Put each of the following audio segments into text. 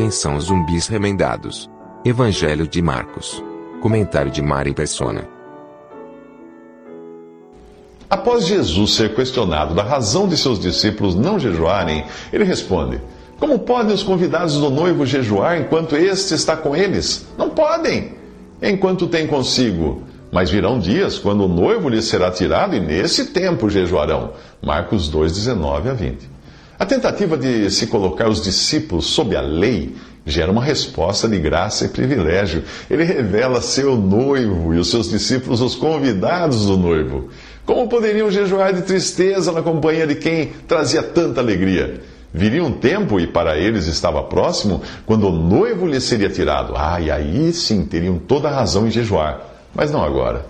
Quem são os zumbis remendados? Evangelho de Marcos. Comentário de Mari Persona. Após Jesus ser questionado da razão de seus discípulos não jejuarem, ele responde: Como podem os convidados do noivo jejuar enquanto este está com eles? Não podem, enquanto tem consigo. Mas virão dias quando o noivo lhes será tirado e nesse tempo jejuarão. Marcos 2, 19 a 20. A tentativa de se colocar os discípulos sob a lei gera uma resposta de graça e privilégio. Ele revela ser o noivo e os seus discípulos os convidados do noivo. Como poderiam jejuar de tristeza na companhia de quem trazia tanta alegria? Viria um tempo, e para eles estava próximo, quando o noivo lhes seria tirado. Ah, e aí sim teriam toda a razão em jejuar, mas não agora.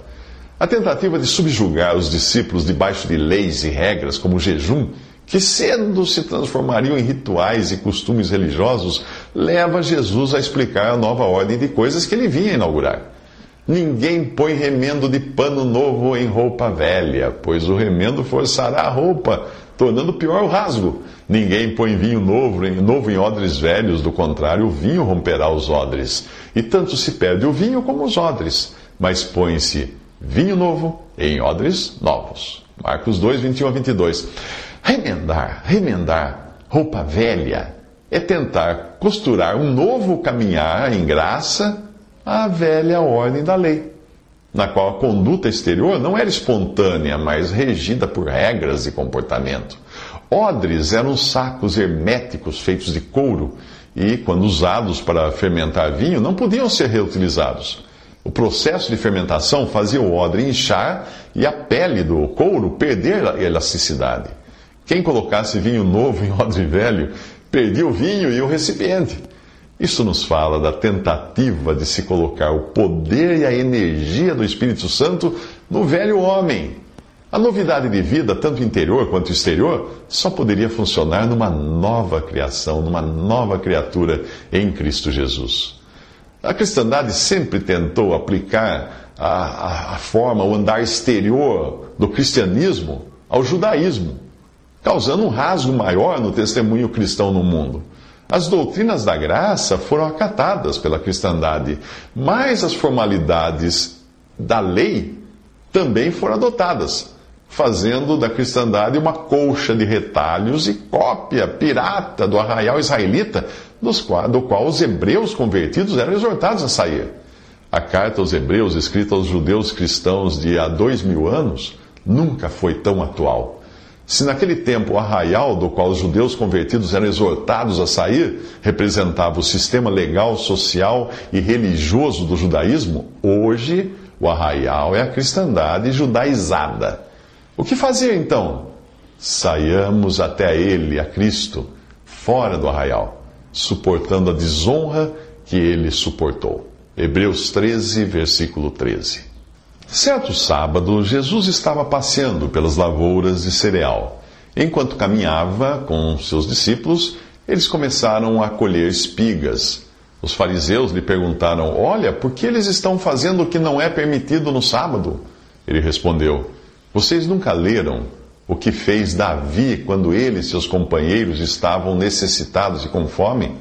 A tentativa de subjugar os discípulos debaixo de leis e regras, como o jejum, que cedo se transformariam em rituais e costumes religiosos, leva Jesus a explicar a nova ordem de coisas que ele vinha inaugurar. Ninguém põe remendo de pano novo em roupa velha, pois o remendo forçará a roupa, tornando pior o rasgo. Ninguém põe vinho novo em, novo em odres velhos, do contrário, o vinho romperá os odres. E tanto se perde o vinho como os odres. Mas põe-se vinho novo em odres novos. Marcos 2, 21 a 22. Remendar, remendar roupa velha é tentar costurar um novo caminhar em graça à velha ordem da lei, na qual a conduta exterior não era espontânea, mas regida por regras de comportamento. Odres eram sacos herméticos feitos de couro e, quando usados para fermentar vinho, não podiam ser reutilizados. O processo de fermentação fazia o odre inchar e a pele do couro perder a elasticidade. Quem colocasse vinho novo em odre velho perdia o vinho e o recipiente. Isso nos fala da tentativa de se colocar o poder e a energia do Espírito Santo no velho homem. A novidade de vida, tanto interior quanto exterior, só poderia funcionar numa nova criação, numa nova criatura em Cristo Jesus. A cristandade sempre tentou aplicar a, a, a forma, o andar exterior do cristianismo ao judaísmo, causando um rasgo maior no testemunho cristão no mundo. As doutrinas da graça foram acatadas pela cristandade, mas as formalidades da lei também foram adotadas, fazendo da cristandade uma colcha de retalhos e cópia pirata do arraial israelita, do qual os hebreus convertidos eram exortados a sair. A carta aos hebreus, escrita aos judeus cristãos de há dois mil anos, nunca foi tão atual. Se naquele tempo o arraial do qual os judeus convertidos eram exortados a sair representava o sistema legal, social e religioso do judaísmo, hoje o arraial é a cristandade judaizada. O que fazer então? Saiamos até ele, a Cristo, fora do arraial, suportando a desonra que ele suportou. Hebreus 13, versículo 13. Certo sábado, Jesus estava passeando pelas lavouras de cereal. Enquanto caminhava com seus discípulos, eles começaram a colher espigas. Os fariseus lhe perguntaram: Olha, por que eles estão fazendo o que não é permitido no sábado? Ele respondeu: Vocês nunca leram o que fez Davi quando ele e seus companheiros estavam necessitados e com fome?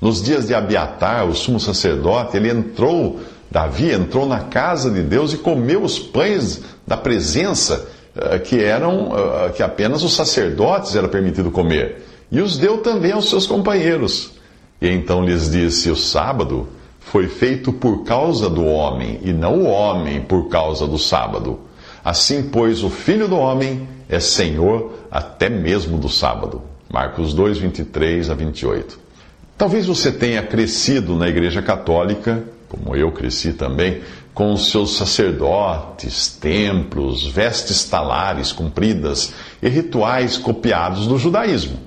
Nos dias de Abiatar, o sumo sacerdote, ele entrou Davi entrou na casa de Deus e comeu os pães da presença eh, que eram eh, que apenas os sacerdotes era permitido comer e os deu também aos seus companheiros. E então lhes disse: O sábado foi feito por causa do homem e não o homem por causa do sábado. Assim, pois, o Filho do homem é Senhor até mesmo do sábado. Marcos 2, 23 a 28. Talvez você tenha crescido na Igreja Católica como eu cresci também, com os seus sacerdotes, templos, vestes talares compridas e rituais copiados do judaísmo.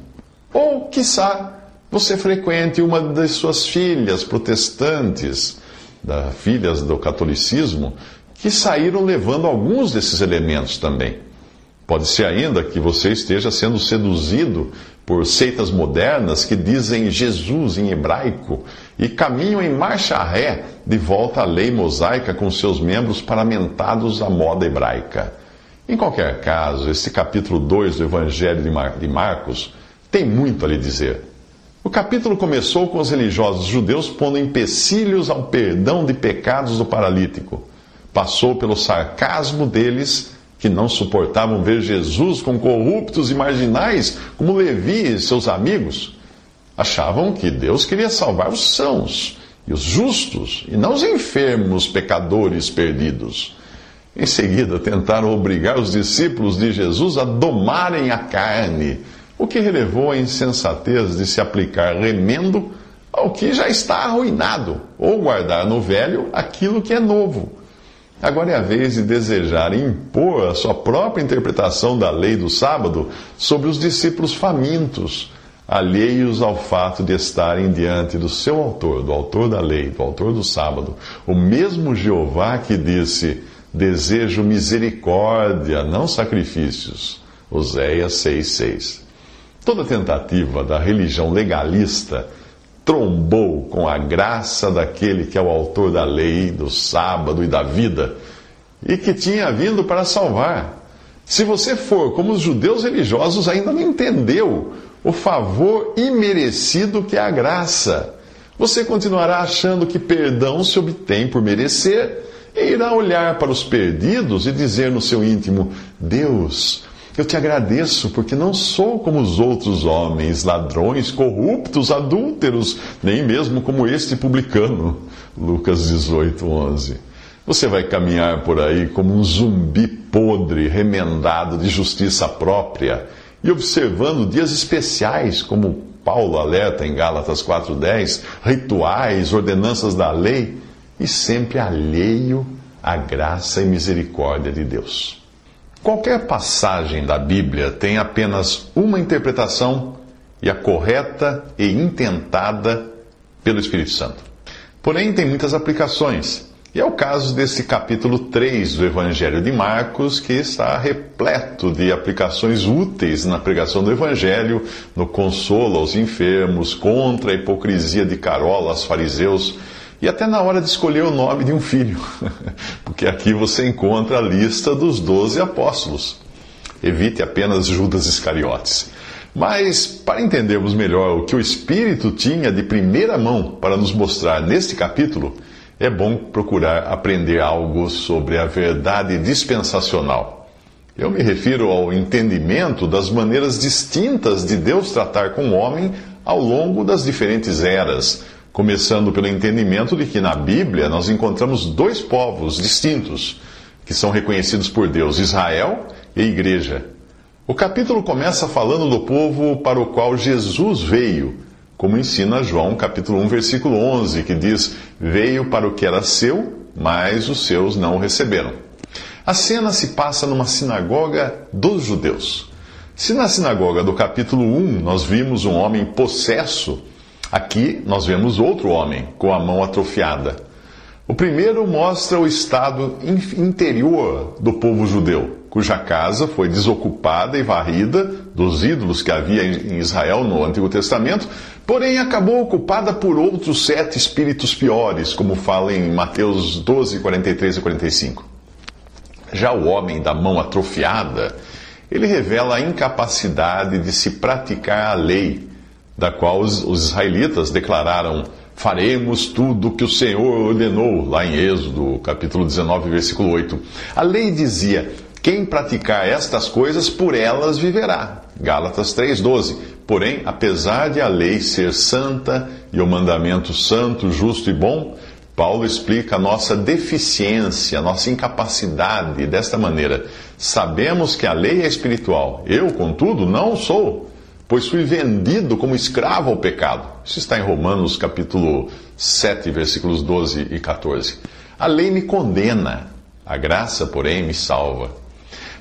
Ou, quiçá, você frequente uma das suas filhas protestantes, das filhas do catolicismo, que saíram levando alguns desses elementos também. Pode ser ainda que você esteja sendo seduzido por seitas modernas que dizem Jesus em hebraico e caminham em marcha ré de volta à lei mosaica com seus membros paramentados à moda hebraica. Em qualquer caso, este capítulo 2 do Evangelho de Marcos tem muito a lhe dizer. O capítulo começou com os religiosos judeus pondo empecilhos ao perdão de pecados do paralítico. Passou pelo sarcasmo deles que não suportavam ver Jesus com corruptos e marginais como Levi e seus amigos, achavam que Deus queria salvar os sãos e os justos, e não os enfermos pecadores perdidos. Em seguida, tentaram obrigar os discípulos de Jesus a domarem a carne, o que relevou a insensatez de se aplicar remendo ao que já está arruinado, ou guardar no velho aquilo que é novo. Agora é a vez de desejar impor a sua própria interpretação da lei do sábado sobre os discípulos famintos, alheios ao fato de estarem diante do seu autor, do autor da lei, do autor do sábado, o mesmo Jeová que disse: Desejo misericórdia, não sacrifícios. Oséias 6,6. Toda tentativa da religião legalista trombou com a graça daquele que é o autor da lei, do sábado e da vida, e que tinha vindo para salvar. Se você for como os judeus religiosos, ainda não entendeu o favor imerecido que é a graça. Você continuará achando que perdão se obtém por merecer e irá olhar para os perdidos e dizer no seu íntimo: Deus, eu te agradeço porque não sou como os outros homens, ladrões, corruptos, adúlteros, nem mesmo como este publicano. Lucas 18, 11. Você vai caminhar por aí como um zumbi podre, remendado de justiça própria e observando dias especiais, como Paulo alerta em Gálatas 4,10, rituais, ordenanças da lei, e sempre alheio à graça e misericórdia de Deus. Qualquer passagem da Bíblia tem apenas uma interpretação e a correta e intentada pelo Espírito Santo. Porém, tem muitas aplicações. E é o caso desse capítulo 3 do Evangelho de Marcos, que está repleto de aplicações úteis na pregação do Evangelho, no consolo aos enfermos, contra a hipocrisia de Carola aos fariseus e até na hora de escolher o nome de um filho, porque aqui você encontra a lista dos doze apóstolos. Evite apenas Judas Iscariotes. Mas, para entendermos melhor o que o Espírito tinha de primeira mão para nos mostrar neste capítulo, é bom procurar aprender algo sobre a verdade dispensacional. Eu me refiro ao entendimento das maneiras distintas de Deus tratar com o homem ao longo das diferentes eras, Começando pelo entendimento de que na Bíblia nós encontramos dois povos distintos que são reconhecidos por Deus: Israel e Igreja. O capítulo começa falando do povo para o qual Jesus veio, como ensina João, capítulo 1, versículo 11, que diz: Veio para o que era seu, mas os seus não o receberam. A cena se passa numa sinagoga dos judeus. Se na sinagoga do capítulo 1 nós vimos um homem possesso, Aqui nós vemos outro homem com a mão atrofiada. O primeiro mostra o estado interior do povo judeu, cuja casa foi desocupada e varrida dos ídolos que havia em Israel no Antigo Testamento, porém acabou ocupada por outros sete espíritos piores, como fala em Mateus 12, 43 e 45. Já o homem da mão atrofiada, ele revela a incapacidade de se praticar a lei da qual os, os israelitas declararam: Faremos tudo o que o Senhor ordenou, lá em Êxodo, capítulo 19, versículo 8. A lei dizia: Quem praticar estas coisas, por elas viverá. Gálatas 3,12. Porém, apesar de a lei ser santa e o mandamento santo, justo e bom, Paulo explica a nossa deficiência, a nossa incapacidade desta maneira. Sabemos que a lei é espiritual. Eu, contudo, não sou pois fui vendido como escravo ao pecado. Isso está em Romanos capítulo 7, versículos 12 e 14. A lei me condena, a graça, porém, me salva.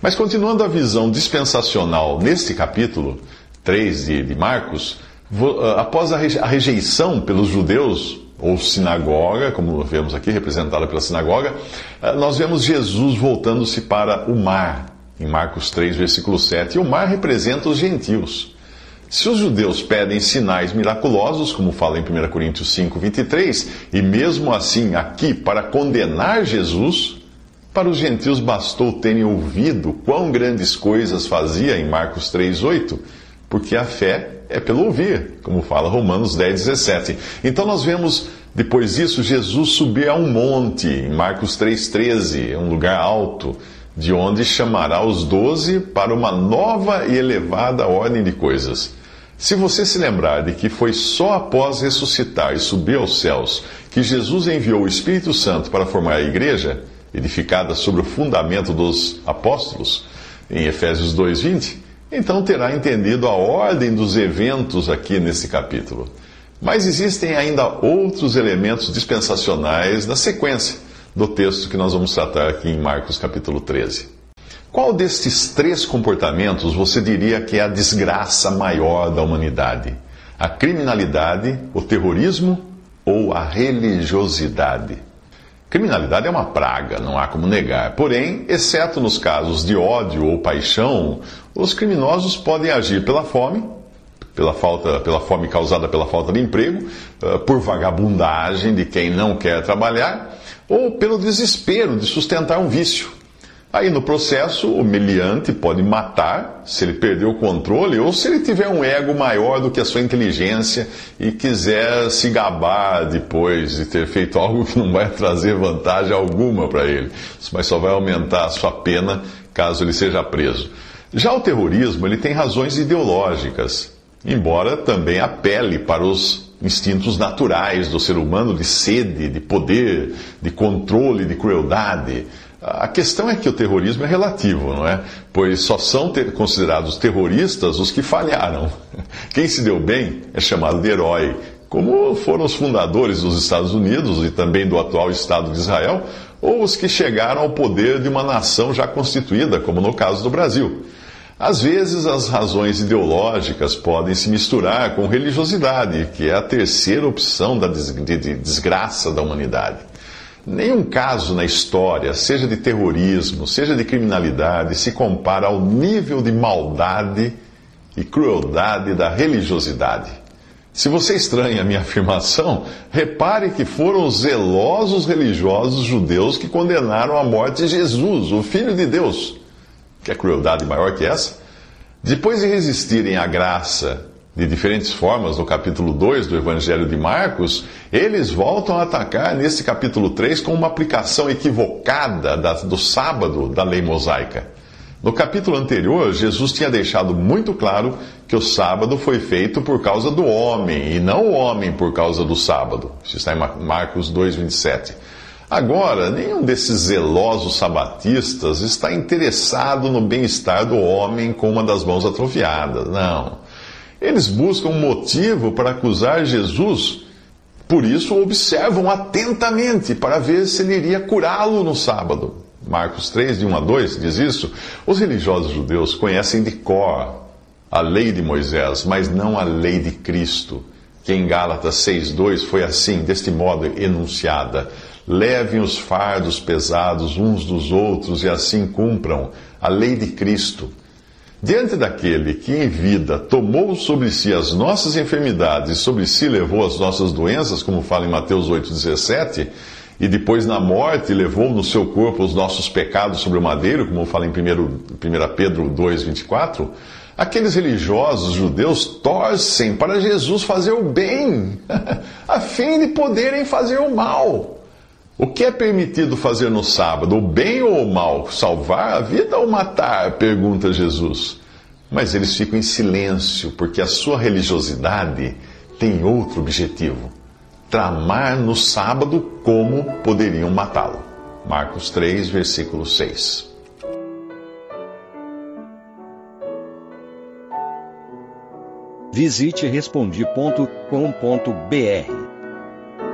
Mas continuando a visão dispensacional neste capítulo 3 de, de Marcos, ah, após a rejeição pelos judeus, ou sinagoga, como vemos aqui representada pela sinagoga, ah, nós vemos Jesus voltando-se para o mar, em Marcos 3, versículo 7. E o mar representa os gentios. Se os judeus pedem sinais miraculosos, como fala em 1 Coríntios 5, 23, e mesmo assim aqui para condenar Jesus, para os gentios bastou terem ouvido quão grandes coisas fazia em Marcos 3, 8, porque a fé é pelo ouvir, como fala Romanos 10, 17. Então nós vemos depois disso Jesus subir a um monte, em Marcos 3, 13, um lugar alto, de onde chamará os doze para uma nova e elevada ordem de coisas. Se você se lembrar de que foi só após ressuscitar e subir aos céus que Jesus enviou o Espírito Santo para formar a igreja, edificada sobre o fundamento dos apóstolos, em Efésios 2:20, então terá entendido a ordem dos eventos aqui nesse capítulo. Mas existem ainda outros elementos dispensacionais na sequência do texto que nós vamos tratar aqui em Marcos capítulo 13. Qual destes três comportamentos você diria que é a desgraça maior da humanidade? A criminalidade, o terrorismo ou a religiosidade? Criminalidade é uma praga, não há como negar. Porém, exceto nos casos de ódio ou paixão, os criminosos podem agir pela fome, pela falta, pela fome causada pela falta de emprego, eh, por vagabundagem de quem não quer trabalhar, ou pelo desespero de sustentar um vício. Aí no processo, o meliante pode matar se ele perder o controle ou se ele tiver um ego maior do que a sua inteligência e quiser se gabar depois de ter feito algo que não vai trazer vantagem alguma para ele, mas só vai aumentar a sua pena caso ele seja preso. Já o terrorismo, ele tem razões ideológicas, embora também apele para os instintos naturais do ser humano de sede, de poder, de controle, de crueldade. A questão é que o terrorismo é relativo, não é? Pois só são ter considerados terroristas os que falharam. Quem se deu bem é chamado de herói, como foram os fundadores dos Estados Unidos e também do atual Estado de Israel, ou os que chegaram ao poder de uma nação já constituída, como no caso do Brasil. Às vezes, as razões ideológicas podem se misturar com religiosidade, que é a terceira opção da desgraça da humanidade. Nenhum caso na história, seja de terrorismo, seja de criminalidade, se compara ao nível de maldade e crueldade da religiosidade. Se você estranha a minha afirmação, repare que foram os zelosos religiosos judeus que condenaram à morte Jesus, o Filho de Deus. Que crueldade maior que essa? Depois de resistirem à graça de diferentes formas no capítulo 2 do Evangelho de Marcos, eles voltam a atacar nesse capítulo 3 com uma aplicação equivocada da, do sábado da lei mosaica. No capítulo anterior, Jesus tinha deixado muito claro que o sábado foi feito por causa do homem e não o homem por causa do sábado. Isso está em Marcos 2,27. Agora, nenhum desses zelosos sabatistas está interessado no bem-estar do homem com uma das mãos atrofiadas. Não. Eles buscam motivo para acusar Jesus, por isso observam atentamente para ver se ele iria curá-lo no sábado. Marcos 3, de 1 a 2, diz isso. Os religiosos judeus conhecem de cor a lei de Moisés, mas não a lei de Cristo, que em Gálatas 6,2 foi assim, deste modo enunciada: Levem os fardos pesados uns dos outros e assim cumpram a lei de Cristo. Diante daquele que em vida tomou sobre si as nossas enfermidades e sobre si levou as nossas doenças, como fala em Mateus 8,17, e depois na morte levou no seu corpo os nossos pecados sobre o madeiro, como fala em 1, 1 Pedro 2,24, aqueles religiosos judeus torcem para Jesus fazer o bem, a fim de poderem fazer o mal. O que é permitido fazer no sábado, o bem ou o mal? Salvar a vida ou matar? pergunta Jesus. Mas eles ficam em silêncio, porque a sua religiosidade tem outro objetivo: tramar no sábado como poderiam matá-lo. Marcos 3, versículo 6. Visite respondi.com.br